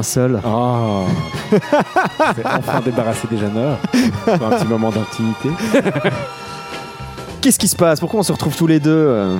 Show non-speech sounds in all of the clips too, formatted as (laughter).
(laughs) enfin seul. Oh, c'est enfin débarrassé des Jeanneurs pour un petit moment d'intimité. Qu'est-ce qui se passe? Pourquoi on se retrouve tous les deux euh,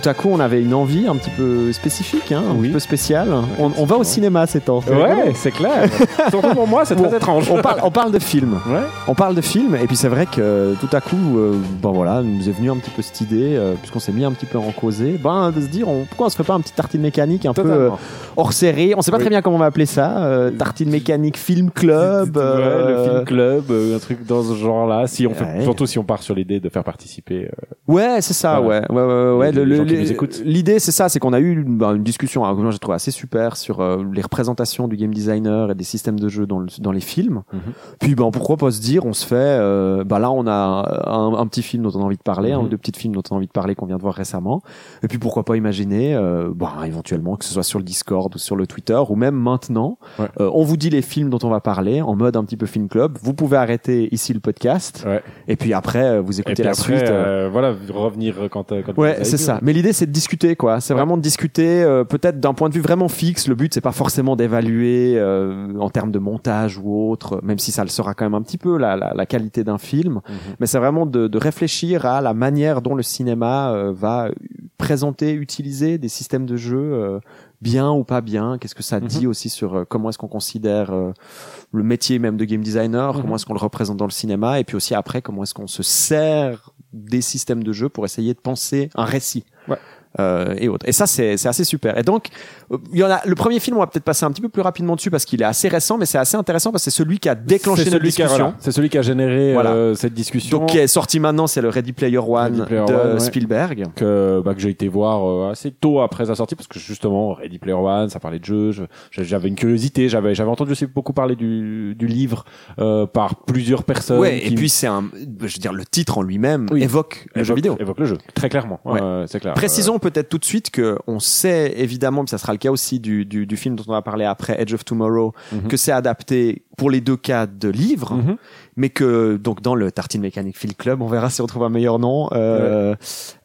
tout à coup, on avait une envie un petit peu spécifique, hein, un Oui. petit peu spéciale. On, on va au cinéma ces temps. Ouais, c'est clair. Surtout pour moi, c'est très étrange. On parle, on parle de films. Ouais. On parle de films, et puis c'est vrai que euh, tout à coup, euh, bon voilà, nous est venu un petit peu cette idée, euh, puisqu'on s'est mis un petit peu en causer, ben, de se dire, on- pourquoi on se ferait pas un petit tartine mécanique un peu euh, hors série? On sait pas Oui. très bien comment on va appeler ça. euh, tartine mécanique film club. Ouais, le film club, euh, un truc dans ce genre-là. Si on fait, surtout si on part sur l'idée de faire participer. euh, Ouais, c'est ça, Voilà. ouais. ouais, ouais, ouais, le- le- qui les- nous écoutent. L'idée, c'est ça, c'est qu'on a eu bah, une discussion hein, que moi j'ai trouvé assez super sur euh, les représentations du game designer et des systèmes de jeu dans, le- dans les films. Mhm. Puis, ben, pourquoi pas se dire, on se fait, euh, bah là, on a un, un petit film dont on a envie de parler, un Mhm. ou deux petits films dont on a envie de parler qu'on vient de voir récemment. Et puis, pourquoi pas imaginer, euh, bah, éventuellement, que ce soit sur le Discord ou sur le Twitter ou même maintenant, Ouais. euh, on vous dit les films dont on va parler en mode un petit peu film club. Vous pouvez arrêter ici le podcast. Ouais. Et puis après, euh, vous écoutez la après, suite. euh, voilà, revenir quand. quand vous Ouais, c'est ça. Mais l'idée, c'est de discuter, quoi. C'est vraiment de discuter, euh, peut-être d'un point de vue vraiment fixe. Le but, c'est pas forcément d'évaluer euh, en termes de montage ou autre, même si ça le sera quand même un petit peu la, la, la qualité d'un film. Mhm. Mais c'est vraiment de, de réfléchir à la manière dont le cinéma euh, va présenter, utiliser des systèmes de jeu euh, bien ou pas bien? Qu'est-ce que ça Mhm. dit aussi sur euh, comment est-ce qu'on considère euh, le métier même de game designer, Mhm. comment est-ce qu'on le représente dans le cinéma, et puis aussi après comment est-ce qu'on se sert des systèmes de jeu pour essayer de penser un récit? Ouais. Euh, et autres. Et ça, c'est c'est assez super. Et donc, euh, il y en a. Le premier film, on va peut-être passer un petit peu plus rapidement dessus parce qu'il est assez récent, mais c'est assez intéressant parce que c'est celui qui a déclenché notre discussion. voilà, c'est celui qui a généré Voilà. euh, cette discussion. Donc, qui est sorti maintenant, c'est le Ready Player One Ready Player de One, ouais. Spielberg. que, bah, que j'ai été voir euh, assez tôt après sa sortie parce que justement Ready Player One ça parlait de jeux je- j'avais une curiosité j'avais j'avais entendu aussi beaucoup parler du, du livre euh, par plusieurs personnes Ouais, et puis c'est un, je veux dire, le titre en lui-même Oui. évoque le jeu vidéo. évoquent le jeu très clairement Ouais. Euh, c'est clair Précisons peut-être tout de suite que on sait évidemment, puis ça sera le cas aussi du, du, du film dont on va parler après, Edge of Tomorrow, Mhm. que c'est adapté pour les deux cas de livres, mhm. mais que donc dans le Tartine Mécanique Film Club, on verra si on trouve un meilleur nom. Euh,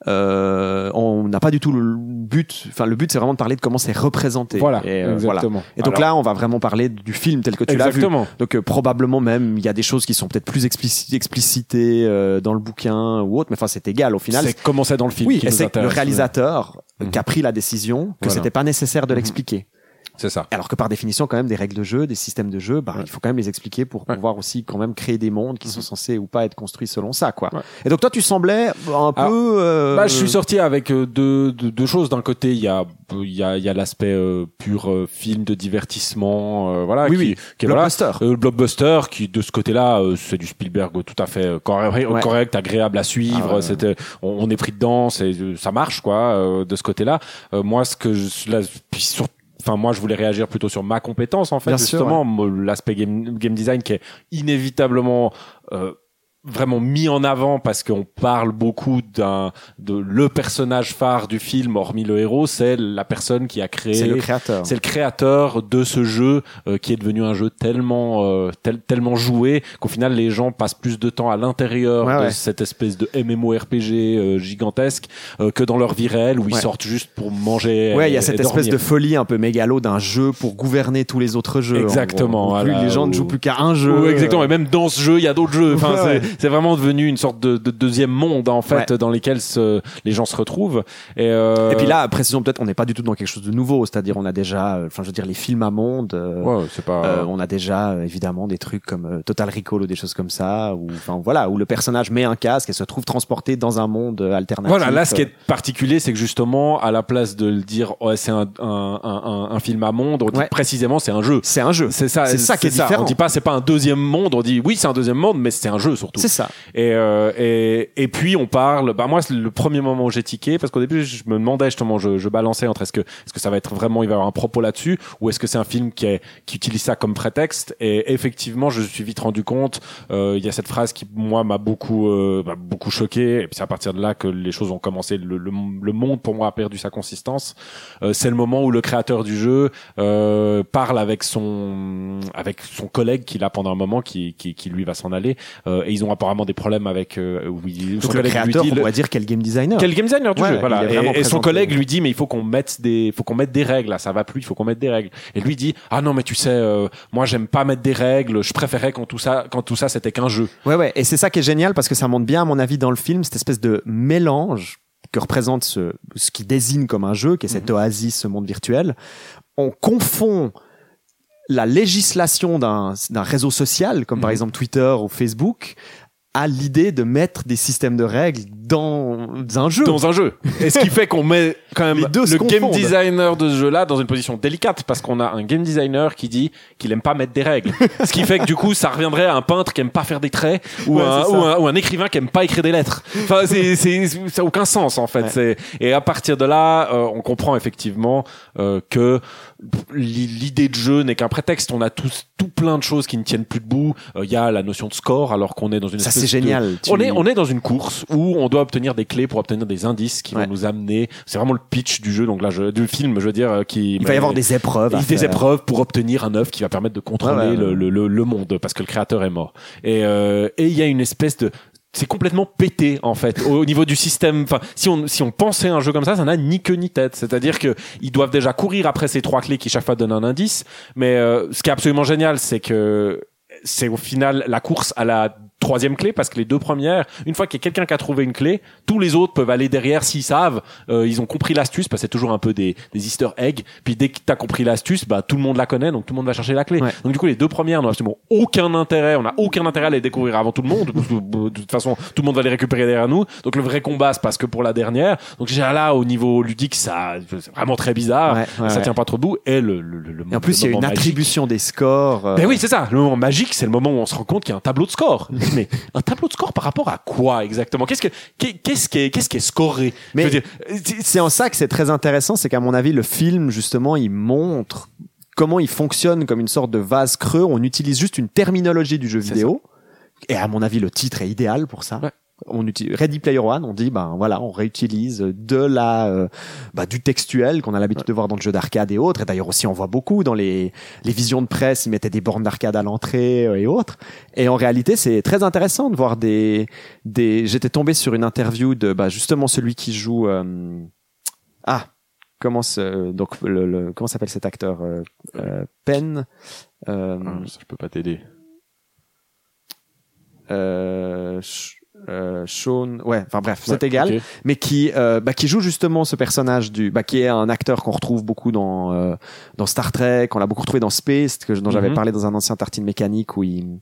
euh, on n'a pas du tout le but. Enfin, le but c'est vraiment de parler de comment c'est représenté. voilà Et, euh, voilà. exactement Et donc Alors, là, on va vraiment parler du film tel que tu l'as vu. exactement Donc euh, probablement même il y a des choses qui sont peut-être plus explici- explicitées euh, dans le bouquin ou autre, mais enfin c'est égal au final. c'est comment c'est dans le film Oui, c'est le réalisateur Mhm. qui a pris la décision que Voilà. c'était pas nécessaire de Mhm. l'expliquer. C'est ça Alors que par définition, quand même, des règles de jeu, des systèmes de jeu, bah, Ouais. il faut quand même les expliquer pour Ouais. pouvoir aussi quand même créer des mondes qui sont censés ou pas être construits selon ça, quoi. Ouais. Et donc toi, tu semblais un peu. euh, Bah, je suis sorti avec euh, deux, deux, deux choses. D'un côté, il y a, il y a, y a l'aspect euh, pur euh, film de divertissement, euh, voilà, Oui, qui, oui. qui est voilà, blockbuster. Euh, le blockbuster qui de ce côté-là euh, c'est du Spielberg tout à fait euh, correct, agréable à suivre Ah c'était on, on est pris dedans c'est euh, ça marche quoi euh, de ce côté-là Euh, moi ce que je là, puis sur Enfin, moi, je voulais réagir plutôt sur ma compétence, en fait, Bien justement, l'aspect game, game design qui est inévitablement euh, vraiment mis en avant parce qu'on parle beaucoup d'un de le personnage phare du film, hormis le héros, c'est la personne qui a créé c'est le créateur. c'est le créateur de ce jeu euh, qui est devenu un jeu tellement euh, tel- tellement joué qu'au final les gens passent plus de temps à l'intérieur Ouais, de ouais. cette espèce de MMORPG euh, gigantesque euh, que dans leur vie réelle où ils Ouais. sortent juste pour manger. Ouais, il y a et- cette et espèce de folie un peu mégalo d'un jeu pour gouverner tous les autres jeux. en Exactement, plus voilà, les gens ne où- jouent plus qu'à un jeu. Oui, exactement. Et même dans ce jeu, il y a d'autres jeux. Enfin, c'est, (laughs) c'est vraiment devenu une sorte de, de deuxième monde en fait Ouais. dans lesquels se- les gens se retrouvent. Et, euh, Et puis là, précisons peut-être, on n'est pas du tout dans quelque chose de nouveau. C'est-à-dire, on a déjà, enfin, je veux dire, les films à monde. euh, ouais, c'est pas. Euh, on a déjà euh, évidemment des trucs comme Total Recall ou des choses comme ça, où enfin voilà, où le personnage met un casque et se trouve transporté dans un monde alternatif. Voilà, là, ce qui est particulier, c'est que justement, à la place de le dire, ouais, c'est un, un, un, un- film à monde, on dit Ouais. précisément, c'est un jeu. c'est un jeu. C'est ça, C'est ça qui est différent. On dit pas, c'est pas un deuxième monde. On dit, oui, c'est un deuxième monde, mais c'est un jeu surtout. C'est ça. Et, euh, et, et puis on parle. Bah moi, c'est le premier moment où j'ai tiqué parce qu'au début, je me demandais justement, je, je balançais entre est-ce que est-ce que ça va être vraiment, il va y avoir un propos là-dessus, ou est-ce que c'est un film qui est qui utilise ça comme prétexte. Et effectivement, je me suis vite rendu compte. euh, Il y a cette phrase qui moi m'a beaucoup euh, m'a beaucoup choqué. Et puis c'est à partir de là que les choses ont commencé. Le, le, le monde pour moi a perdu sa consistance. Euh, c'est le moment où le créateur du jeu euh, parle avec son avec son collègue qu'il a pendant un moment qui qui, qui lui va s'en aller euh, et ils ont ont apparemment des problèmes avec euh, son Donc le créateur, dit, on le- pourrait dire quel game designer. quel game designer du Ouais, jeu voilà et, et son collègue lui dit mais il faut qu'on mette des faut qu'on mette des règles là ça va plus il faut qu'on mette des règles et lui dit ah non mais tu sais euh, moi j'aime pas mettre des règles je préférais quand tout ça quand tout ça c'était qu'un jeu Ouais, ouais. Et c'est ça qui est génial parce que ça montre bien, à mon avis, dans le film, cette espèce de mélange que représente ce, ce qui désigne comme un jeu, qui est cette Mhm. oasis, ce monde virtuel. On confond la législation d'un réseau social, comme par Mhm. exemple Twitter ou Facebook, à l'idée de mettre des systèmes de règles dans un jeu. dans un jeu. Et ce qui fait qu'on met quand même le game confondent. designer de ce jeu-là dans une position délicate parce qu'on a un game designer qui dit qu'il aime pas mettre des règles. (laughs) ce qui fait que du coup, ça reviendrait à un peintre qui aime pas faire des traits ou, Ouais, un, ou, un, ou un écrivain qui aime pas écrire des lettres. Enfin, c'est, c'est, ça a aucun sens en fait. Ouais. Et à partir de là, euh, on comprend effectivement euh, que l'idée de jeu n'est qu'un prétexte. On a tous tout plein de choses qui ne tiennent plus debout. Euh, Il y a la notion de score alors qu'on est dans une ça, c'est de- génial. Tu- on est, on est dans une course où on doit obtenir des clés pour obtenir des indices qui Ouais. vont nous amener. C'est vraiment le pitch du jeu, donc là, je, du film, je veux dire, euh, qui. Il va y avoir des épreuves. des faire. épreuves pour obtenir un œuf qui va permettre de contrôler ouais, le, ouais. le, le, le monde parce que le créateur est mort. Et euh, et il y a une espèce de c'est complètement pété en fait au, au niveau du système. Enfin, si on si on pensait un jeu comme ça, ça n'a ni queue ni tête. C'est-à-dire que ils doivent déjà courir après ces trois clés qui chaque fois donnent un indice. Mais euh, ce qui est absolument génial, c'est que c'est au final la course à la troisième clé parce que les deux premières, une fois qu'il y a quelqu'un qui a trouvé une clé, tous les autres peuvent aller derrière s'ils savent, euh, ils ont compris l'astuce parce que c'est toujours un peu des, des Easter eggs. Puis dès que t'as compris l'astuce, bah tout le monde la connaît, donc tout le monde va chercher la clé. Ouais. Donc du coup les deux premières n'ont absolument aucun intérêt, on n'a aucun intérêt à les découvrir avant tout le monde. parce que, euh, de toute façon, tout le monde va les récupérer derrière nous. Donc le vrai combat se passe que pour la dernière. Donc déjà là au niveau ludique, ça c'est vraiment très bizarre, Ouais, ouais, ça tient pas trop debout. Et le, le, le, Et en plus, il y a une magique- attribution des scores. euh, ben oui, c'est ça. Le moment magique, c'est le moment où on se rend compte qu'il y a un tableau de score. (laughs) Mais un tableau de score par rapport à quoi exactement? Qu'est-ce que qu'est- qu'est-ce qui est qu'est-ce qui est scoré? Mais- c'est- en ça que c'est très intéressant, c'est qu'à mon avis, le film, justement, il montre comment il fonctionne comme une sorte de vase creux. On utilise juste une terminologie du jeu vidéo. Et à mon avis, le titre est idéal pour ça. Ouais. On utilise Ready Player One, on dit ben voilà, on réutilise de la euh, bah, du textuel qu'on a l'habitude de voir dans le jeu d'arcade et autres. Et d'ailleurs aussi, on voit beaucoup dans les les visions de presse, ils mettaient des bornes d'arcade à l'entrée euh, et autres. Et en réalité, c'est très intéressant de voir des des. J'étais tombé sur une interview de bah, justement celui qui joue euh, ah comment se- donc le, le- comment s'appelle cet acteur euh, Penn euh, Ah, ça, je peux pas t'aider. euh, euh, Sean ouais enfin bref c'est Ouais, égal. mais qui euh, bah, qui joue justement ce personnage du bah, qui est un acteur qu'on retrouve beaucoup dans euh, dans Star Trek. Qu'on l'a beaucoup retrouvé dans Space que dont j'avais Mhm. parlé dans un ancien tartine mécanique où il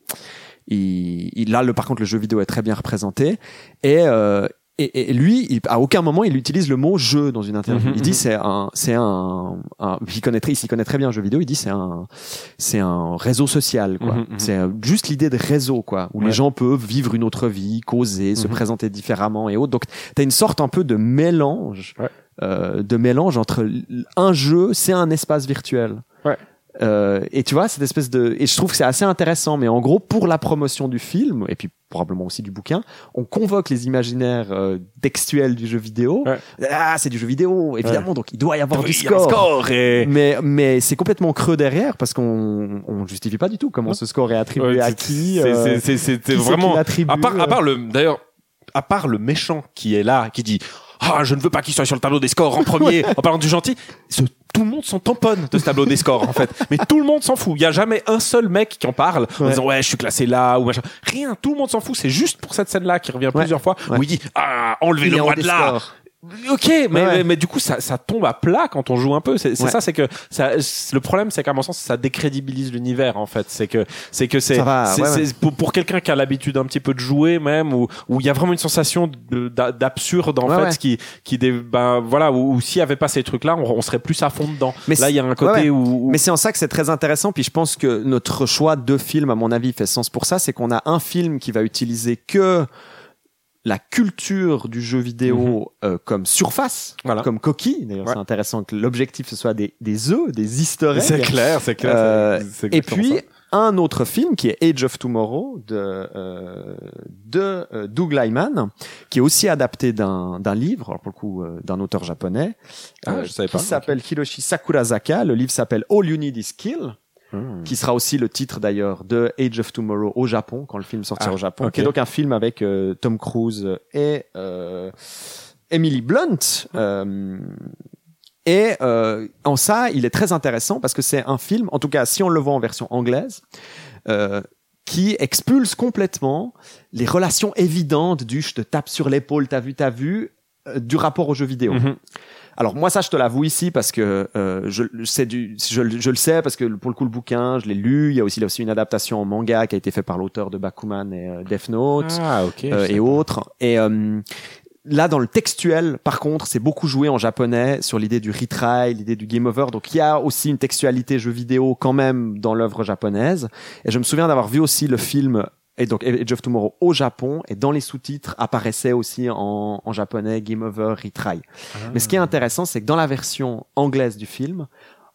il, il là le par contre le jeu vidéo est très bien représenté. Et euh, et, et lui, il, à aucun moment, il utilise le mot jeu dans une interview. Mhm, il dit mhm. c'est un, c'est un, un il connaît très, il s'y connaît très bien en jeu vidéo. Il dit c'est un, c'est un réseau social, quoi. Mhm. C'est euh, juste l'idée de réseau, quoi, où les gens peuvent vivre une autre vie, causer, se présenter différemment et autres. Donc, t'as une sorte un peu de mélange, Ouais. euh, de mélange entre un jeu, c'est un espace virtuel. Ouais. Euh, et tu vois cette espèce de et je trouve que c'est assez intéressant mais en gros pour la promotion du film et puis probablement aussi du bouquin on convoque les imaginaires euh, textuels du jeu vidéo Ouais. ah c'est du jeu vidéo évidemment donc il doit y avoir du score, score et mais mais c'est complètement creux derrière parce qu'on on justifie pas du tout comment Ouais. ce score est attribué à qui c'est- euh, c'est- c'est- c'est qui c'est vraiment qui à part à euh. part le d'ailleurs à part le méchant qui est là qui dit ah je ne veux pas qu'il soit sur le tableau des scores en premier (laughs) en parlant du gentil ce- tout le monde s'en tamponne de ce tableau des scores en fait. Mais tout le monde s'en fout. Il y a jamais un seul mec qui en parle en disant ouais je suis classé là ou machin. Rien. Tout le monde s'en fout. C'est juste pour cette scène là qui revient Ouais. plusieurs fois Ouais. où il dit ah enlevez Il le moi de là. Ok, mais, Ouais. mais, mais du coup, ça, ça tombe à plat quand on joue un peu. C'est Ouais. ça, c'est que ça, le problème, c'est qu'à mon sens, ça décrédibilise l'univers en fait. C'est que c'est que c'est ouais, pour, pour quelqu'un qui a l'habitude un petit peu de jouer même, où où il y a vraiment une sensation de- d'a- d'absurde en fait, qui qui dé- ben voilà, où, où s'il y avait pas ces trucs-là, on, on serait plus à fond dedans. Mais Là, il y a un côté où, où- Mais c'est en ça que c'est très intéressant. Puis je pense que notre choix de film, à mon avis, fait sens pour ça. C'est qu'on a un film qui va utiliser que la culture du jeu vidéo euh, comme surface, Mhm. Voilà. comme coquille. D'ailleurs, Ouais. c'est intéressant que l'objectif ce soit des, des œufs, des easter eggs. c'est clair, c'est clair. Euh, Et puis ça. un autre film qui est Age of Tomorrow de euh, de euh, Doug Lyman, qui est aussi adapté d'un d'un livre, alors pour le coup euh, d'un auteur japonais, Ah, je savais qui pas. s'appelle Hiroshi Sakurazaka. Le livre s'appelle All You Need Is Kill. Hmm. qui sera aussi le titre d'ailleurs de Age of Tomorrow au Japon quand le film sortira Ah, au Japon, ok. qui est donc un film avec euh, Tom Cruise et euh, Emily Blunt. euh, et en ça, il est très intéressant parce que c'est un film, en tout cas si on le voit en version anglaise, qui expulse complètement les relations évidentes du je te tape sur l'épaule, t'as vu, t'as vu, du rapport aux jeux vidéo. Mhm. Alors moi ça je te l'avoue ici parce que euh, je du je, je le sais parce que pour le coup le bouquin je l'ai lu. Il y a aussi a aussi une adaptation en manga qui a été fait par l'auteur de Bakuman et euh, Death Note Ah, ok. euh, et autres. Et euh, là dans le textuel par contre c'est beaucoup joué en japonais sur l'idée du retry l'idée du game over. Donc il y a aussi une textualité jeu vidéo quand même dans l'œuvre japonaise. Et je me souviens d'avoir vu aussi le film et donc Age of Tomorrow au Japon et dans les sous-titres apparaissait aussi en, en japonais Game Over Retry. Mais ce qui est intéressant, c'est que dans la version anglaise du film,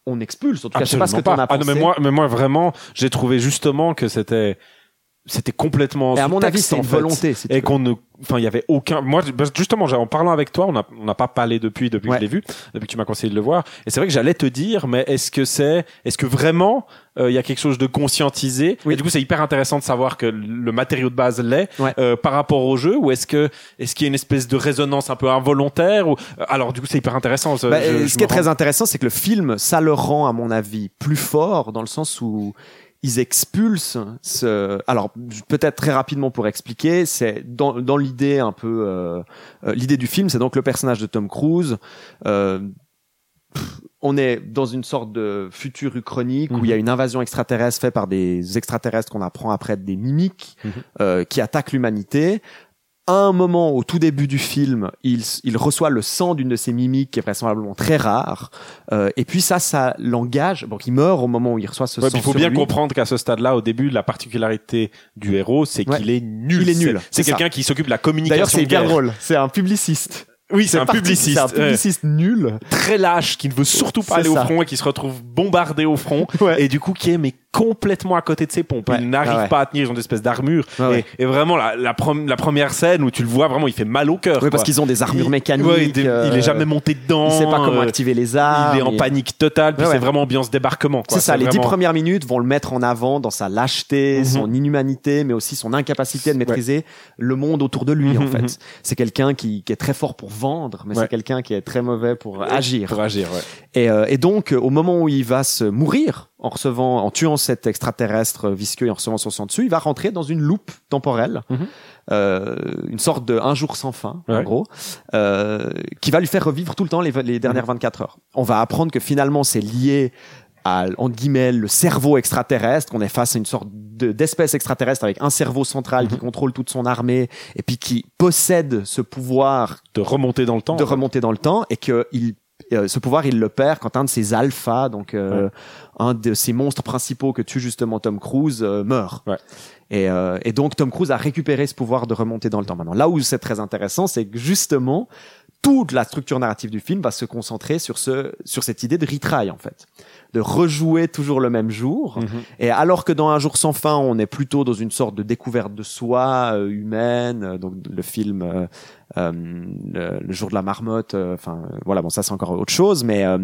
on expulse. En tout cas, je sais pas ce que Absolument t'en as Ah pensé. non, mais moi, mais moi vraiment, j'ai trouvé justement que c'était, c'était complètement. et à mon avis, c'est une fait. volonté. si et qu'on ne enfin il y avait aucun moi bah, justement en parlant avec toi on a on n'a pas parlé depuis depuis Ouais. que je l'ai vu depuis que tu m'as conseillé de le voir et c'est vrai que j'allais te dire mais est-ce que c'est est-ce que vraiment euh, il y a quelque chose de conscientisé? Oui. et du coup c'est hyper intéressant de savoir que le matériau de base l'est Ouais. euh, par rapport au jeu ou est-ce que est-ce qu'il y a une espèce de résonance un peu involontaire ou euh, alors du coup c'est hyper intéressant ça, Bah, je- je ce qui est rends- très intéressant, c'est que le film, ça le rend, à mon avis, plus fort dans le sens où ils expulsent ce. Alors peut-être très rapidement pour expliquer, c'est dans, dans l'idée un peu euh, euh, l'idée du film, c'est donc le personnage de Tom Cruise. Euh, pff, on est dans une sorte de futur uchronique où Mhm. il y a une invasion extraterrestre faite par des extraterrestres qu'on apprend après être des mimiques Mhm. euh, qui attaquent l'humanité. À un moment, au tout début du film, il, il reçoit le sang d'une de ces mimiques qui est vraisemblablement très rare. Euh, et puis ça, ça l'engage. Donc il meurt au moment où il reçoit ce Ouais, sang. il faut sur bien lui. comprendre qu'à ce stade-là, au début, la particularité du héros, c'est Ouais. qu'il est nul. Il est nul, C'est quelqu'un qui s'occupe de la communication. D'ailleurs, c'est hyper drôle. C'est un publiciste. Oui, c'est un parti- publiciste. C'est un publiciste nul. très lâche, qui ne veut surtout pas aller au front et qui se retrouve bombardé au front. Ouais. Et du coup, qui est mais complètement à côté de ses pompes. Ouais. Il n'arrive Ah ouais. pas à tenir une espèce d'armure. Ouais, ouais. Et, et vraiment, la, la, prom- la première scène où tu le vois, vraiment, il fait mal au cœur. Oui, parce qu'ils ont des armures Il- mécaniques. il, euh, il est jamais monté dedans. Il sait pas comment euh, activer les armes. Il est en et- panique totale. Puis c'est vraiment ambiance débarquement. C'est ça, les dix vraiment- premières minutes vont le mettre en avant dans sa lâcheté, Mhm. son inhumanité, mais aussi son incapacité de maîtriser le monde autour de lui, en Mhm, fait. C'est quelqu'un qui, qui est très fort pour vendre, mais c'est quelqu'un qui est très mauvais pour agir. Pour agir, ouais. Et, euh, et donc, au moment où il va se mourir, en recevant, en tuant cet extraterrestre visqueux et en recevant son sang dessus, il va rentrer dans une loupe temporelle, Mhm. euh, une sorte de un jour sans fin, en gros, euh, qui va lui faire revivre tout le temps les, les dernières 24 heures. On va apprendre que finalement c'est lié à, entre guillemets, le cerveau extraterrestre. On est face à une sorte de- d'espèce extraterrestre avec un cerveau central qui Mhm. contrôle toute son armée et puis qui possède ce pouvoir De remonter dans le temps. de remonter dans le temps et que il euh, ce pouvoir il le perd quand un de ses alphas donc euh, un de ces monstres principaux que tue justement Tom Cruise euh, meurt. Ouais. et, euh, et donc Tom Cruise a récupéré ce pouvoir de remonter dans le temps. Maintenant là où c'est très intéressant c'est que justement toute la structure narrative du film va se concentrer sur ce sur cette idée de retry en fait. De rejouer toujours le même jour. Mhm. et alors que dans Un jour sans fin, on est plutôt dans une sorte de découverte de soi euh, humaine, donc le film euh, euh, le, le jour de la marmotte, euh, enfin euh, voilà, bon ça c'est encore autre chose, mais euh,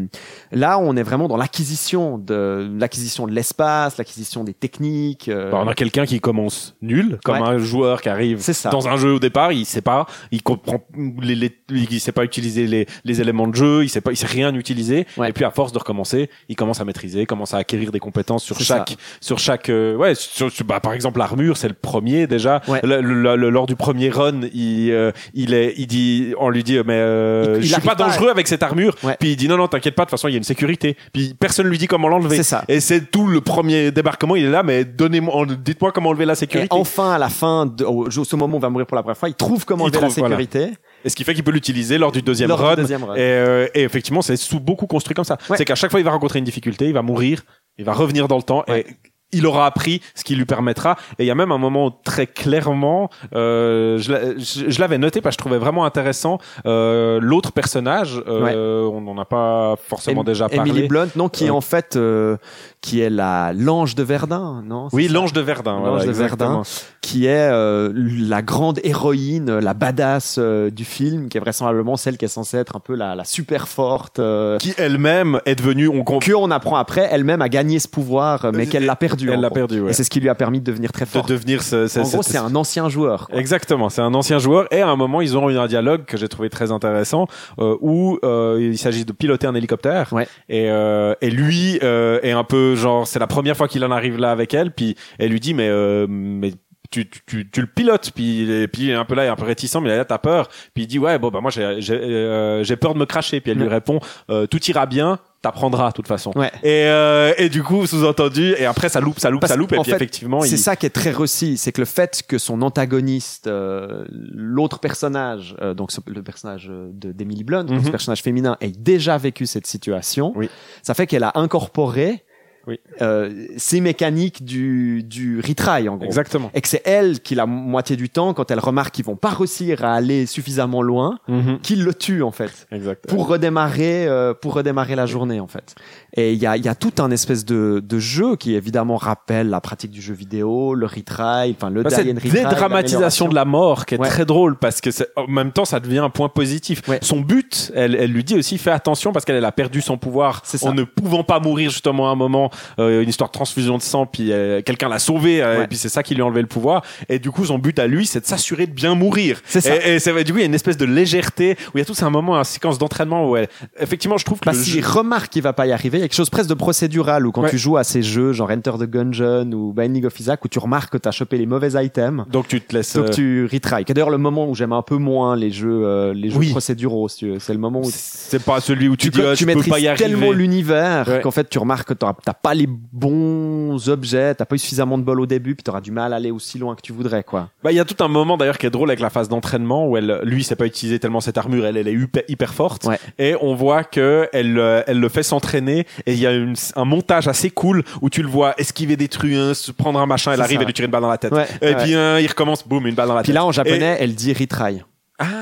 là on est vraiment dans l'acquisition de l'acquisition de l'espace, l'acquisition des techniques. on a quelqu'un qui commence nul, comme Ouais. un joueur qui arrive ça. dans un jeu au départ, il sait pas, il comprend les, les il sait pas utiliser les, les éléments de jeu, il sait pas, il sait rien utiliser. Ouais. Et puis à force de recommencer, il commence à maîtriser, commence à acquérir des compétences sur chaque, sur chaque, ouais, sur, sur- bah, par exemple l'armure, c'est le premier déjà. Ouais. Le- le- le- lors du premier run, il, euh, il est, il dit, on lui dit, mais euh, Il- il je suis pas à- dangereux avec cette armure. Ouais. Puis il dit non non, t'inquiète pas, de toute façon il y a une sécurité. Puis personne lui dit comment l'enlever. C'est ça. Et c'est tout le premier débarquement, il est là, mais donnez-moi, dites-moi comment enlever la Et sécurité. enfin, à la fin, de, au, au- ce moment où on va mourir pour la première fois, il trouve comment Il enlever la voilà. sécurité. Et ce qui fait qu'il peut l'utiliser lors du deuxième Lors du run. deuxième run. Et, euh, et effectivement, c'est sous beaucoup construit comme ça. Ouais. C'est qu'à chaque fois, il va rencontrer une difficulté, il va mourir, il va revenir dans le temps Ouais. et il aura appris ce qui lui permettra. Et il y a même un moment où, très clairement, euh, je, l'a- je- je l'avais noté parce que je trouvais vraiment intéressant euh, l'autre personnage. Euh, On n'en a pas forcément Em- déjà parlé. Emily Blunt, non, qui est Euh, en fait, euh, qui est la l'ange de Verdun, non Oui, l'ange de Verdun. L'ange voilà, de exactement. qui est euh, la grande héroïne, la badass du film, qui est vraisemblablement celle qui est censée être un peu la, la super forte, euh, Qui elle-même est devenue, on comprend, que on apprend après elle-même a gagné ce pouvoir, mais qu'elle l'a perdu. Elle l'a perdu. Ouais. Et c'est ce qui lui a permis de devenir très De fort. devenir ce, ce- en gros, c'est un ancien joueur. quoi. Exactement, c'est un ancien joueur et à un moment ils ont eu un dialogue que j'ai trouvé très intéressant euh, où euh, il s'agit de piloter un hélicoptère Ouais. et, euh, et lui euh, est un peu genre c'est la première fois qu'il en arrive là avec elle puis elle lui dit mais euh, mais tu, tu, tu, tu le pilotes puis et puis il est un peu là il est un peu réticent mais là t'as peur puis il dit ouais bon bah moi j'ai j'ai euh, j'ai peur de me cracher puis elle lui répond euh, tout ira bien t'apprendras de toute façon Ouais. et euh, et du coup sous-entendu et après ça loupe ça loupe Parce ça loupe et puis fait, effectivement C'est il ça qui est très réussi, c'est que le fait que son antagoniste, euh, l'autre personnage, euh, donc le personnage euh, de d'Emily Blunt, donc Mhm. ce personnage féminin, ait déjà vécu cette situation, Oui. ça fait qu'elle a incorporé Oui. euh, ces mécaniques du, du retry, en gros. exactement Et que c'est elle qui, la moitié du temps, quand elle remarque qu'ils vont pas réussir à aller suffisamment loin, Mhm. qu'il le tue, en fait exact pour redémarrer euh, pour redémarrer la journée en fait et il y a il y a tout un espèce de de jeu qui évidemment rappelle la pratique du jeu vidéo le retry enfin le Bah, cette dédramatisation de la mort qui est Ouais. très drôle parce que c'est- en même temps ça devient un point positif. Ouais. Son but, elle, elle lui dit aussi fais attention parce qu'elle elle a perdu son pouvoir C'est en ne pouvant pas mourir justement à un moment, une histoire de transfusion de sang puis euh, quelqu'un l'a sauvé euh, Ouais. et puis c'est ça qui lui a enlevé le pouvoir et du coup son but à lui c'est de s'assurer de bien mourir. C'est ça. Et, et c'est vrai, du coup il y a une espèce de légèreté où il y a tout c'est un moment une séquence d'entraînement où elle, effectivement je trouve que bah, le s'il jeu- remarque qu'il va pas y arriver, il y a quelque chose presque de procédural où quand Ouais. tu joues à ces jeux genre Enter the Gungeon ou Binding of Isaac où tu remarques que tu as chopé les mauvais items, donc tu te laisses donc euh, tu retry. Que d'ailleurs le moment où j'aime un peu moins les jeux euh, les jeux Oui. procéduraux, si c'est le moment où c'est pas celui où tu, tu, dis ah, tu peux pas y arriver. tellement l'univers Ouais. qu'en fait tu remarques que t'as pas les bons objets, t'as pas eu suffisamment de bol au début, puis t'auras du mal à aller aussi loin que tu voudrais, quoi. Bah, il y a tout un moment d'ailleurs qui est drôle avec la phase d'entraînement où elle, lui, sait pas utiliser tellement cette armure, elle, elle est hyper, hyper forte. Ouais. Et on voit que elle, euh, elle le fait s'entraîner et il y a une- un montage assez cool où tu le vois esquiver des hein, se prendre un machin, elle arrive ça. et lui tire une balle dans la tête. Ouais, et ouais. puis hein, il recommence, boum, une balle dans la Puis tête. là en Et- japonais, elle dit retry.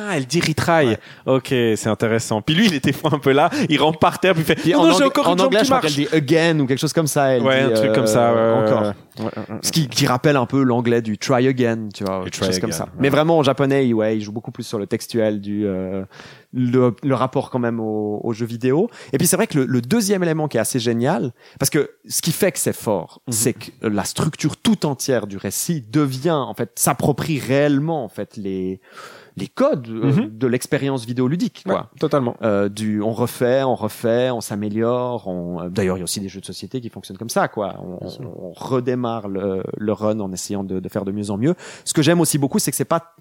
Ah, elle dit retry. Ok, c'est intéressant. Puis lui, il était un peu là, il rentre par terre, puis il fait, Puis non, en, non, j'ai encore en une jambe anglais, qui je crois marche. qu'elle dit again ou quelque chose comme ça. Elle Ouais, dit, un truc euh, comme ça. ouais, ouais, encore. ouais. Ouais, ouais, ouais. Ce qui, qui rappelle un peu l'anglais du try again, tu vois, quelque chose comme again, ça. ouais. Mais vraiment en japonais, ouais, il joue beaucoup plus sur le textuel du euh, le, le rapport quand même au, au jeu vidéo. Et puis c'est vrai que le, le deuxième élément qui est assez génial, parce que ce qui fait que c'est fort, Mhm. c'est que la structure tout entière du récit devient en fait s'approprie réellement en fait les les codes euh, Mhm. de l'expérience vidéoludique, quoi. Ouais, totalement. Euh, du on refait, on refait, on s'améliore. On... euh, D'ailleurs, il y a aussi des jeux de société qui fonctionnent comme ça, quoi. On, on redémarre le, le run en essayant de, de faire de mieux en mieux. Ce que j'aime aussi beaucoup, c'est que c'est pas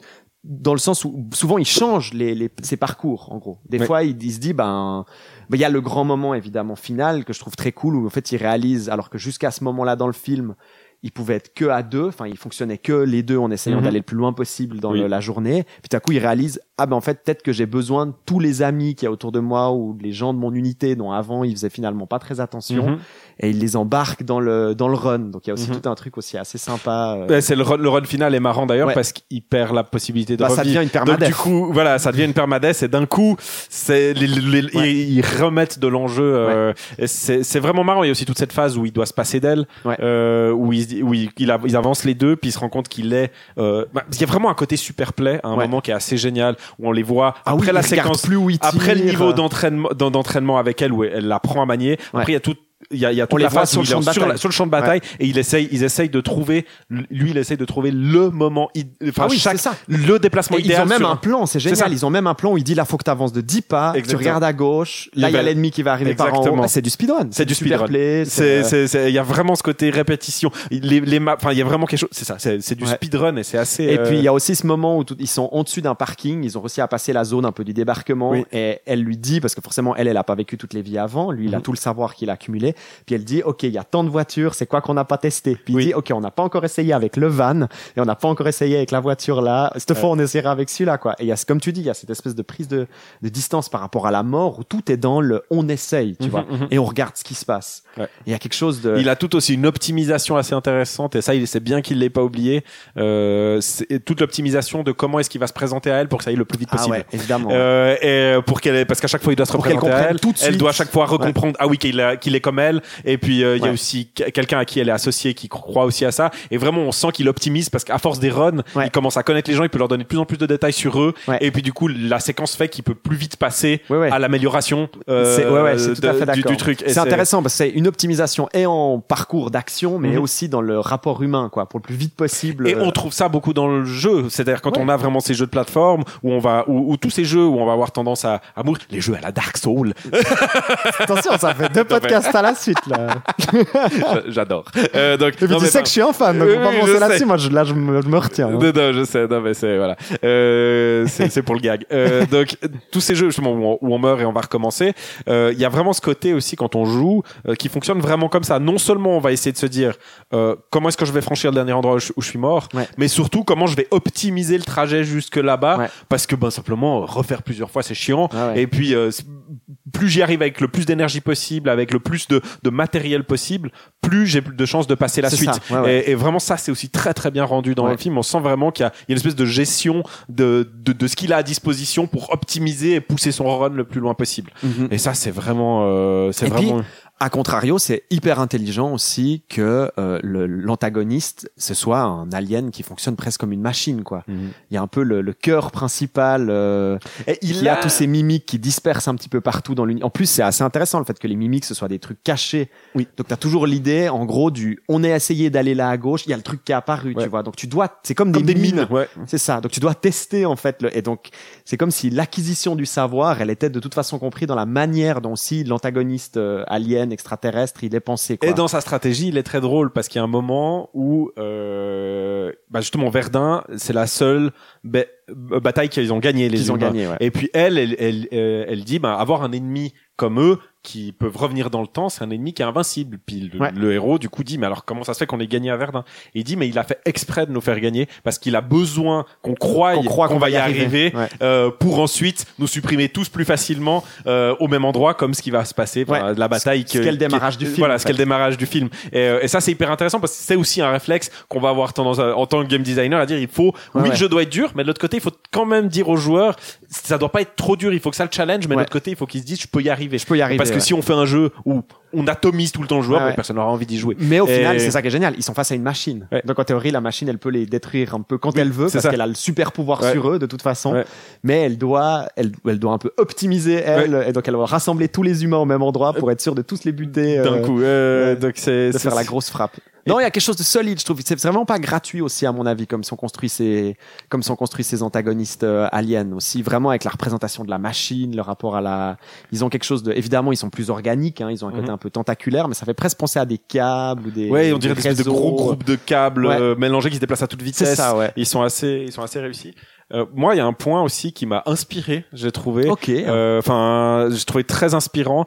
dans le sens où souvent il change les, les ses parcours, en gros. Des fois, il, il se dit ben ben, il y a le grand moment évidemment final que je trouve très cool où en fait il réalise alors que jusqu'à ce moment-là dans le film il pouvait être que à deux, enfin il fonctionnait que les deux en essayant Mhm. d'aller le plus loin possible dans Oui. le- la journée. Puis tout à coup il réalise ah ben en fait peut-être que j'ai besoin de tous les amis qu'il y a autour de moi ou les gens de mon unité dont avant il faisait finalement pas très attention Mhm. et il les embarque dans le dans le run. Donc il y a aussi Mhm. tout un truc aussi assez sympa. euh, Ouais, c'est le run, le run final est marrant d'ailleurs Ouais. parce qu'il perd la possibilité de bah, ça revivre. devient une Donc permadef. du coup, voilà, ça devient une permadesse et d'un coup, c'est les, les- les- Ouais. ils, ils remettent de l'enjeu. euh, c'est c'est vraiment marrant. Il y a aussi toute cette phase où il doit se passer d'elle, Ouais. euh, où il, dit- où il, il av- ils avancent les deux, puis il se rend compte qu'il est. Euh, bah, il y a vraiment un côté super play à un Ouais. moment qui est assez génial où on les voit Ah après oui, la il séquence. plus où il Après le niveau d'entraînement d'en- d'entraînement avec elle où elle l'apprend à manier. Après il y a tout il y a, il y a toute les la phase sur où le il est champ de sur, bataille. la- sur le champ de bataille et il essaye ils essayent de trouver lui il essaye de trouver le moment enfin Ah oui, chaque ça. le déplacement Et ils idéal ont même sur un plan, c'est génial. Ils ont même un plan où il dit là faut que tu avances de 10 pas, tu Exactement. regardes à gauche, là Il y a va- l'ennemi qui va arriver par en haut. Exactement. Ah, c'est du speedrun, C'est du speedrun. play, c'est il y a vraiment ce côté répétition les les maps enfin il y a vraiment quelque chose c'est ça c'est du Ouais. speedrun et c'est assez Et euh, puis il y a aussi ce moment où tout- ils sont en dessus d'un parking, ils ont réussi à passer la zone un peu du débarquement Oui. et elle lui dit parce que forcément elle elle a pas vécu toutes les vies avant, lui il a Mhm. tout le savoir qu'il a accumulé Puis elle dit, OK, il y a tant de voitures, c'est quoi qu'on n'a pas testé? Puis il dit, OK, on n'a pas encore essayé avec le van et on n'a pas encore essayé avec la voiture là. Cette fois, on essaiera avec celui-là, quoi. Et il y a, comme tu dis, il y a cette espèce de prise de, de distance par rapport à la mort où tout est dans le on essaye, tu Mhm, vois, mhm. et on regarde ce qui se passe. Ouais. Il y a quelque chose de. Il a tout aussi une optimisation assez intéressante et ça, il c'est bien qu'il l'ait pas oublié. Euh, c'est toute l'optimisation de comment est-ce qu'il va se présenter à elle pour que ça aille le plus vite ah possible. ouais, évidemment. Euh, et pour qu'elle, parce qu'à chaque fois il doit se Pour à elle, tout de elle suite. doit à chaque fois recomprendre ah oui qu'il est comme Et puis euh, il y a aussi que- quelqu'un à qui elle est associée qui croit aussi à ça. Et vraiment on sent qu'il optimise parce qu'à force des runs, Ouais. il commence à connaître les gens, il peut leur donner de plus en plus de détails sur eux. Ouais. Et puis du coup la séquence fait qu'il peut plus vite passer à l'amélioration euh, du, truc. C'est intéressant parce que c'est une optimisation et en parcours d'action, mais Mhm. aussi dans le rapport humain, quoi, pour le plus vite possible. Et euh, on trouve ça beaucoup dans le jeu. C'est-à-dire quand on a vraiment ces jeux de plateforme où on va, où, où tous ces jeux où on va avoir tendance à, à mourir, les jeux à la Dark Soul, Attention, ça fait deux (laughs) podcasts à la suite là. (laughs) j'adore. Euh, donc, Et non, tu sais pas- que je suis un fan, donc Oui, on oui, là-dessus. Moi, je, là, je me, je me retiens. hein. Non, non, je sais, non, mais c'est voilà, euh, c'est pour le gag. Euh, donc tous ces jeux justement où on, où on meurt et on va recommencer, euh, il y a vraiment ce côté aussi quand on joue euh, qui fonctionne vraiment comme ça. Non seulement on va essayer de se dire euh, comment est-ce que je vais franchir le dernier endroit où je, où je suis mort, Ouais. mais surtout comment je vais optimiser le trajet jusque là-bas, Ouais. parce que ben simplement refaire plusieurs fois c'est chiant. Ah ouais. Et puis euh, plus j'y arrive avec le plus d'énergie possible, avec le plus de, de matériel possible, plus j'ai plus de chances de passer la suite. ça, ouais, ouais. Et, et vraiment ça c'est aussi très très bien rendu dans Ouais. le film. On sent vraiment qu'il y, y a une espèce de gestion de, de, de ce qu'il a à disposition pour optimiser et pousser son run le plus loin possible. Mhm. Et ça c'est vraiment euh, c'est puis, vraiment A contrario, c'est hyper intelligent aussi que euh, l'antagoniste ce soit un alien qui fonctionne presque comme une machine, quoi. Mhm. Il y a un peu le, le cœur principal. Euh, Et il y a a- tous ces mimiques qui dispersent un petit peu partout dans l'univers. En plus, c'est assez intéressant le fait que les mimiques ce soit des trucs cachés. Oui. Donc t'as toujours l'idée, en gros, du on est essayé d'aller là à gauche, il y a le truc qui est apparu, Ouais. tu vois. Donc tu dois, c'est comme, comme des, des mines. mines. Ouais. C'est ça. Donc tu dois tester en fait. Le... Et donc c'est comme si l'acquisition du savoir, elle était de toute façon compris dans la manière dont si l'antagoniste euh, alien extraterrestre, il est pensé. Quoi. Et dans sa stratégie, il est très drôle parce qu'il y a un moment où, euh, bah justement, Verdun, c'est la seule ba- bataille qu'ils ont gagnée, les qu'ils ont gagné. Ouais. Et puis elle, elle, elle, euh, elle dit, bah, avoir un ennemi comme eux qui peuvent revenir dans le temps, c'est un ennemi qui est invincible. Puis le, Ouais. le héros, du coup, dit, mais alors comment ça se fait qu'on ait gagné à Verdun? Et il dit, mais il a fait exprès de nous faire gagner parce qu'il a besoin qu'on croie Qu'on va y arriver, Ouais. euh, pour ensuite nous supprimer tous plus facilement euh, au même endroit, comme ce qui va se passer, Ouais. la bataille Ce qu'est le qui- démarrage du film, Voilà, ce qu'est le démarrage du film. Et, euh, et ça, c'est hyper intéressant parce que c'est aussi un réflexe qu'on va avoir tendance à- en tant que game designer à dire il faut, oui, le jeu doit être dur, mais de l'autre côté, il faut quand même dire aux joueurs, ça doit pas être trop dur, il faut que ça le challenge, mais de l'autre côté, il faut qu'ils se disent, je peux y arriver. Je peux y arriver. Parce que si on fait un jeu où on atomise tout le temps le joueur, Ouais, personne n'aura envie d'y jouer. Mais au Et- final, c'est ça qui est génial. Ils sont face à une machine. Ouais. Donc en théorie, la machine, elle peut les détruire un peu quand Oui, elle veut, parce qu'elle a le super pouvoir Ouais. sur eux de toute façon. Mais elle doit, elle, elle doit un peu optimiser elle, et donc elle va rassembler tous les humains au même endroit pour être sûr de tous les buter. D'un euh, coup, euh, donc c'est- faire la grosse frappe. Non, il y a quelque chose de solide, je trouve. C'est vraiment pas gratuit aussi, à mon avis, comme sont construits ces, comme sont construits ces antagonistes euh, aliens aussi. Vraiment avec la représentation de la machine, le rapport à la, ils ont quelque chose de, évidemment, ils sont plus organiques, hein, ils ont un côté Mhm. un peu tentaculaire, mais ça fait presque penser à des câbles ou des. Ouais, on dirait des espèces de gros groupes de câbles Ouais. euh, mélangés qui se déplacent à toute vitesse. C'est ça, ouais. Ils sont assez, ils sont assez réussis. Euh, moi, il y a un point aussi qui m'a inspiré, j'ai trouvé. Ok. Euh, Enfin, j'ai trouvé très inspirant.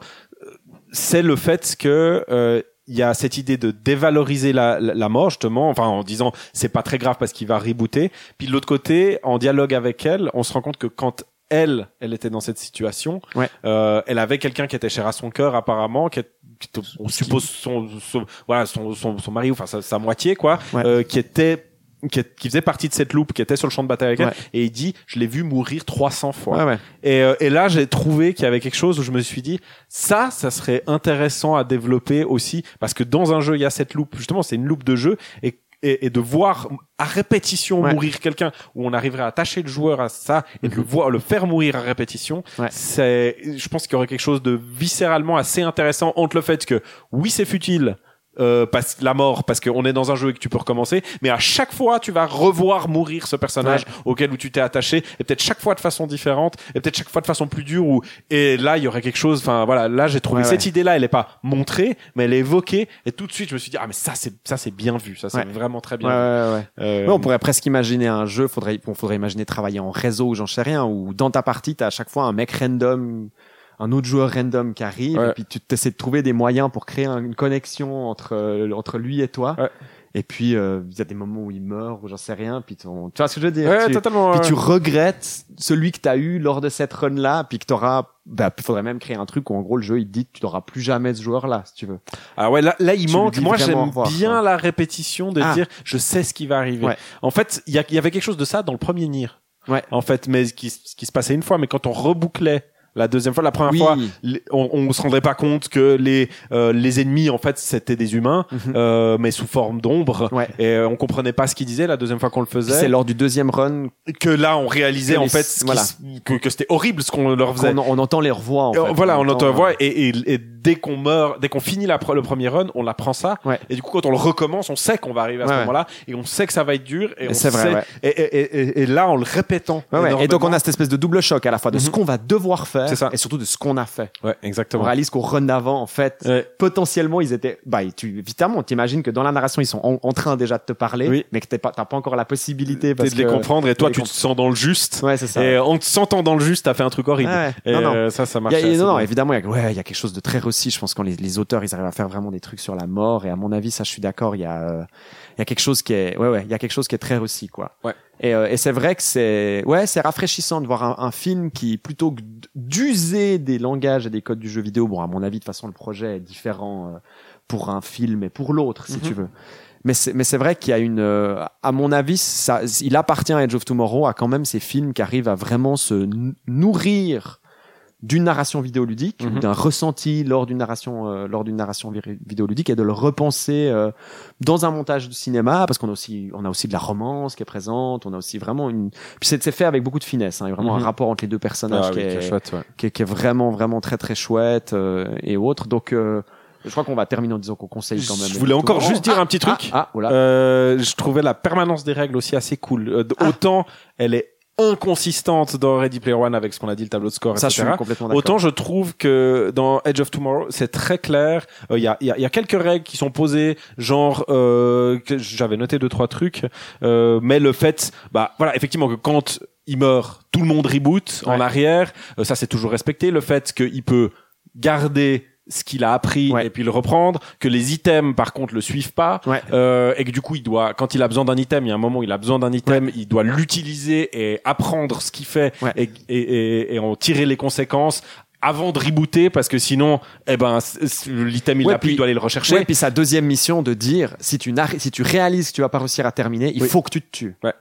C'est le fait que euh, il y a cette idée de dévaloriser la, la, la mort justement, enfin en disant c'est pas très grave parce qu'il va rebooter. Puis de l'autre côté, en dialogue avec elle, on se rend compte que quand elle, elle était dans cette situation, Ouais. euh, elle avait quelqu'un qui était cher à son cœur apparemment, qui, est- qui on suppose son, son- voilà son, son, son mari, enfin sa, sa moitié quoi, Ouais. euh, qui était qui, est- qui faisait partie de cette loupe, qui était sur le champ de bataille avec elle, Ouais. et il dit, je l'ai vu mourir 300 fois. Ouais, ouais. Et, euh, et là, j'ai trouvé qu'il y avait quelque chose où je me suis dit, ça, ça serait intéressant à développer aussi, parce que dans un jeu, il y a cette loupe. Justement, c'est une loupe de jeu, et, et, et de voir à répétition mourir quelqu'un, où on arriverait à attacher le joueur à ça et de le voir, le faire mourir à répétition. C'est, je pense qu'il y aurait quelque chose de viscéralement assez intéressant entre le fait que oui, c'est futile. Euh, parce la mort parce qu'on est dans un jeu et que tu peux recommencer mais à chaque fois tu vas revoir mourir ce personnage auquel où tu t'es attaché et peut-être chaque fois de façon différente et peut-être chaque fois de façon plus dure ou et là il y aurait quelque chose enfin voilà là j'ai trouvé Ouais, cette ouais. idée là elle est pas montrée mais elle est évoquée et tout de suite je me suis dit ah mais ça c'est ça c'est bien vu ça c'est vraiment très bien ouais, ouais. vu. Euh, on pourrait presque imaginer un jeu, faudrait, on faudrait imaginer travailler en réseau ou j'en sais rien, où dans ta partie, t'as à chaque fois un mec random un autre joueur random qui arrive Ouais. et puis tu essaies de trouver des moyens pour créer un- une connexion entre euh, entre lui et toi. Ouais. Et puis euh, il y a des moments où il meurt ou j'en sais rien. Puis ton- tu vois ce que je veux dire? Ouais, Tu- totalement. Puis tu regrettes celui que tu as eu lors de cette run là, puis que t'auras bah il faudrait même créer un truc où en gros le jeu il te dit tu n'auras plus jamais ce joueur là si tu veux. Ah ouais, là, là il Tu manque. Moi, j'aime bien la répétition de Ah. dire je sais ce qui va arriver. Ouais. En fait, il y, avait quelque chose de ça dans le premier Nier. Ouais. En fait, mais qui, ce qui se passait une fois, mais quand on rebouclait la deuxième fois, la première Oui. fois, les- on, on se rendait pas compte que les euh, les ennemis en fait c'était des humains, Mhm. euh, mais sous forme d'ombre. Ouais. Et euh, on comprenait pas ce qu'ils disaient la deuxième fois qu'on le faisait. C'est lors du deuxième run Que là, on réalisait en les- fait voilà. que, que c'était horrible ce qu'on leur faisait. qu'on on entend les voix. En on- fait. voilà, on entend la euh, voix et, et, et dès qu'on meurt, dès qu'on finit la, le premier run, on apprend ça. Ouais. Et du coup, quand on le recommence, on sait qu'on va arriver à ce Ouais, moment-là et on sait que ça va être dur. Et, Et on vrai, sait- ouais. et, là, en le répétant. Ouais, ouais. Et donc on a cette espèce de double choc à la fois de ce Mhm. qu'on va devoir faire ça. et surtout de ce qu'on a fait. Ouais, On exactement. réalise qu'au run d'avant, en fait, potentiellement ils étaient. Bah, tu évidemment, t'imagines que dans la narration ils sont en, en train déjà de te parler, Oui. mais que t'es pas, t'as pas encore la possibilité parce de les que. comprendre et toi, tu te sens dans le juste. Ouais, c'est ça. Et en te sentant dans le juste, t'as fait un truc horrible. Ouais, Et non, non. euh, ça, ça marche. non, non, évidemment, il y a quelque chose de très réussi. Je pense quand les, les auteurs, ils arrivent à faire vraiment des trucs sur la mort. Et à mon avis, ça, je suis d'accord. Il y a, euh, il y a quelque chose qui est, ouais, ouais, il y a quelque chose qui est très réussi, quoi. Ouais. Et, euh, et c'est vrai que c'est, ouais, c'est rafraîchissant de voir un, un film qui, plutôt que d'user des langages et des codes du jeu vidéo, bon, à mon avis, de toute façon, le projet est différent euh, pour un film et pour l'autre, si Mhm. tu veux. Mais c'est, mais c'est vrai qu'il y a une, euh, à mon avis, ça, il appartient à Edge of Tomorrow à quand même ces films qui arrivent à vraiment se nourrir d'une narration vidéoludique, Mhm. ou d'un ressenti lors d'une narration, euh, lors d'une narration vi- vidéoludique et de le repenser euh, dans un montage de cinéma, parce qu'on a aussi, on a aussi de la romance qui est présente, on a aussi vraiment une, puis c'est fait avec beaucoup de finesse, hein, il y a vraiment Mhm. un rapport entre les deux personnages Ah, qui, oui, est, c'est chouette, ouais. qui, est, qui est vraiment, vraiment très, très chouette euh, et autres. Donc, euh, je crois qu'on va terminer en disant qu'on conseille quand même. Je voulais encore juste dire un petit truc. Ah, ah, voilà. Euh, je trouvais la permanence des règles aussi assez cool. Euh, Ah. Autant elle est inconsistante dans Ready Player One avec ce qu'on a dit le tableau de score, ça, je suis complètement. Autant je trouve que dans Edge of Tomorrow, c'est très clair. Euh, Il y, a, y, a, y a quelques règles qui sont posées, genre euh, j'avais noté deux trois trucs, euh, mais le fait, bah voilà, effectivement que quand il meurt, tout le monde reboot en arrière, euh, ça c'est toujours respecté. Le fait qu'il peut garder ce qu'il a appris Ouais. et puis le reprendre, que les items par contre le suivent pas, Ouais. euh, et que du coup il doit, quand il a besoin d'un item, il y a un moment où il a besoin d'un item, il doit l'utiliser et apprendre ce qu'il fait et, et, et, et en tirer les conséquences avant de rebooter parce que sinon eh ben l'item il Ouais, l'a plus il doit aller le rechercher Ouais, puis sa deuxième mission de dire si tu si tu réalises que tu vas pas réussir à terminer, il Oui. faut que tu te tues. Ouais,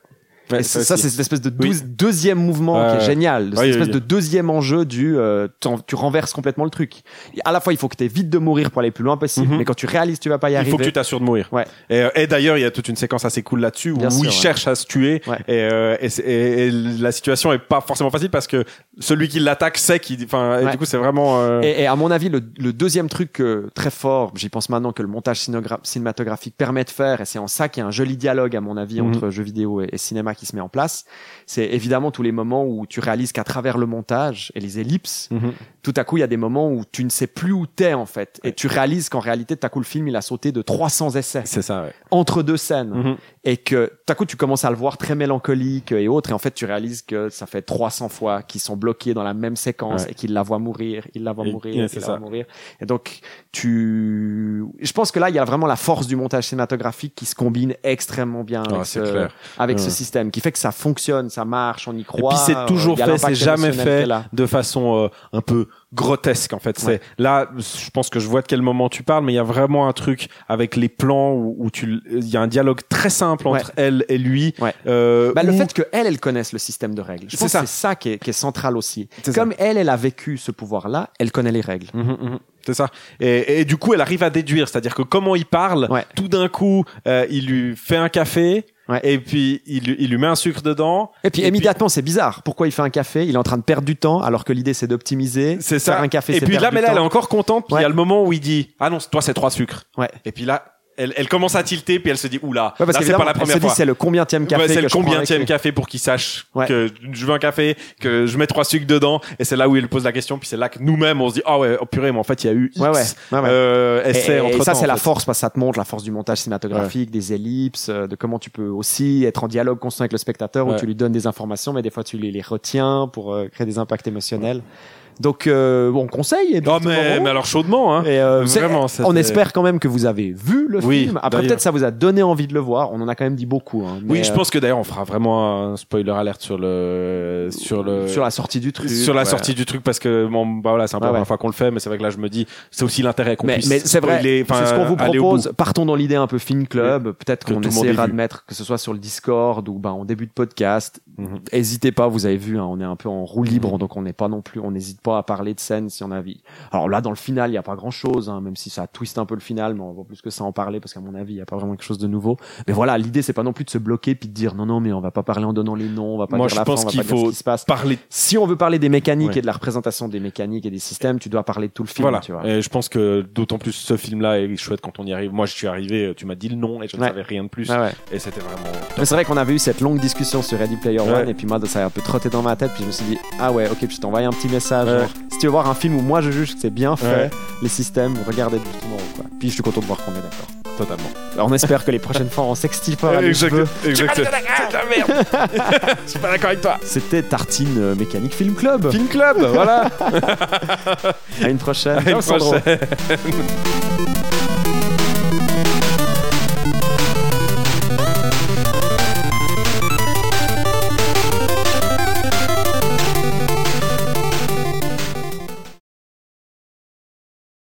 et ça, c'est cette espèce de Oui. deuxième mouvement qui est génial. Cette Oui, espèce oui. de deuxième enjeu du euh, tu renverses complètement le truc. À la fois, il faut que tu vite de mourir pour aller plus loin possible, Mhm. mais quand tu réalises tu vas pas y il arriver. faut que tu t'assures de mourir Ouais. et, euh, et d'ailleurs il y a toute une séquence assez cool là-dessus où Bien sûr, il ouais. cherche à se tuer Ouais. et, euh, et, et- et la situation est pas forcément facile parce que celui qui l'attaque sait qu'il enfin et du coup c'est vraiment euh, Et, et à mon avis, le, le deuxième truc très fort, j'y pense maintenant que le montage cinématographique permet de faire, et c'est en ça qu'il y a un joli dialogue, à mon avis, Mhm. entre jeux vidéo et, et cinéma qui se met en place, c'est évidemment tous les moments où tu réalises qu'à travers le montage et les ellipses, mhm. tout à coup, il y a des moments où tu ne sais plus où t'es, en fait. Et tu réalises qu'en réalité, tout à coup, le film, il a sauté de 300 essais c'est ça ouais. entre deux scènes. Mhm. Et que, tout à coup, tu commences à le voir très mélancolique et autres. Et en fait, tu réalises que ça fait 300 fois qu'ils sont bloqués dans la même séquence Ouais. et qu'ils la voient mourir, ils la voient Et- mourir, ils la voient mourir. Et donc, tu, je pense que là, il y a vraiment la force du montage cinématographique qui se combine extrêmement bien Ah, avec, ce, système, qui fait que ça fonctionne, ça marche, on y Et croit. puis c'est euh, toujours a fait, c'est jamais fait là. de façon euh, un peu grotesque en fait. Ouais. C'est là, je pense que je vois de quel moment tu parles, mais il y a vraiment un truc avec les plans où, où tu, il y a un dialogue très simple entre Ouais. elle et lui. Ouais. Euh, Bah, le fait que elle, elle connaisse le système de règles. Je pense ça. que c'est ça qui est, qui est central aussi. Comme elle, elle a vécu ce pouvoir-là, elle connaît les règles. Mhm, mhm. C'est ça. Et, et du coup, elle arrive à déduire, c'est-à-dire que comment il parle, tout d'un coup, euh, il lui fait un café. Ouais. Et puis il, lui- il lui met un sucre dedans. Et puis immédiatement, c'est bizarre. Pourquoi il fait un café? Il est en train de perdre du temps, alors que l'idée c'est d'optimiser. C'est ça. Faire un café. et puis là, mais là, elle est encore contente. Puis il Ouais. y a le moment où il dit, ah non, toi c'est trois sucres. Ouais. Et puis là, elle, elle commence à tilter, puis elle se dit, oula, Ouais, parce là c'est pas la elle se première dit, fois. c'est le combientième café Ouais, c'est le combientième lui. café pour qu'il sache Ouais. que je veux un café, que je mets trois sucres dedans, et c'est là où il pose la question, puis c'est là que nous-mêmes on se dit ah ouais, oh purée, mais en fait il y a eu X euh, Et, essais et- et entre ça, c'est la force parce que ça te montre la force du montage cinématographique, des ellipses, euh, de comment tu peux aussi être en dialogue constant avec le spectateur où tu lui donnes des informations, mais des fois tu les, les retiens pour euh, créer des impacts émotionnels. Donc, euh, bon, conseil. Et Oh, mais, mais alors chaudement, hein. et, euh, c'est- Vraiment, on espère quand même que vous avez vu le Oui, film. Après, peut-être ça vous a donné envie de le voir. On en a quand même dit beaucoup. hein. Oui, je euh, pense que d'ailleurs on fera vraiment un spoiler alerte sur le sur le sur la sortie du truc. sur la ouais. sortie du truc parce que bon bah voilà c'est un peu la ouais. première fois qu'on le fait mais c'est vrai que là je me dis c'est aussi l'intérêt qu'on Mais, puisse mais c'est vrai, c'est ce qu'on vous propose. Partons dans l'idée un peu film club. Peut-être Que qu'on essaiera de mettre, que ce soit sur le Discord ou ben, en début de podcast. Mhm. N'hésitez pas, vous avez vu, hein, on est un peu en roue libre, donc on n'est pas non plus, on n'hésite pas à parler de scène si on a envie. Alors là, dans le final, il n'y a pas grand chose, hein, même si ça twiste un peu le final, mais on va plus que ça en parler parce qu'à mon avis, il n'y a pas vraiment quelque chose de nouveau. Mais voilà, l'idée, c'est pas non plus de se bloquer puis de dire non, non, mais on va pas parler en donnant les noms, on va pas Moi, dire je la pense qu'il faut ce qui se passe. parler Si on veut parler des mécaniques Ouais. et de la représentation des mécaniques et des systèmes, tu dois parler de tout le film, voilà tu vois. et je pense que d'autant plus ce film là est chouette quand on y arrive moi je suis arrivé tu m'as dit le nom et je ne Ouais. savais rien de plus ouais. et c'était vraiment Mais c'est vrai qu'on avait eu cette longue discussion sur Ready Player One et puis moi ça a un peu trotté dans ma tête puis je me suis dit ah ouais ok puis je t'ai envoyé un petit message. Genre, si tu veux voir un film où moi je juge que c'est bien fait Ouais. les systèmes regardez justement quoi. Puis je suis content de voir qu'on est d'accord totalement. Alors, on espère que les prochaines fois on s'extirpera (laughs) les exact cheveux. exact. C'est de la merde. (laughs) Je suis pas d'accord avec toi. C'était Tartine euh, Mécanique Film Club. Film club voilà. (laughs) À une prochaine. À une Ciao, Sandro. prochaine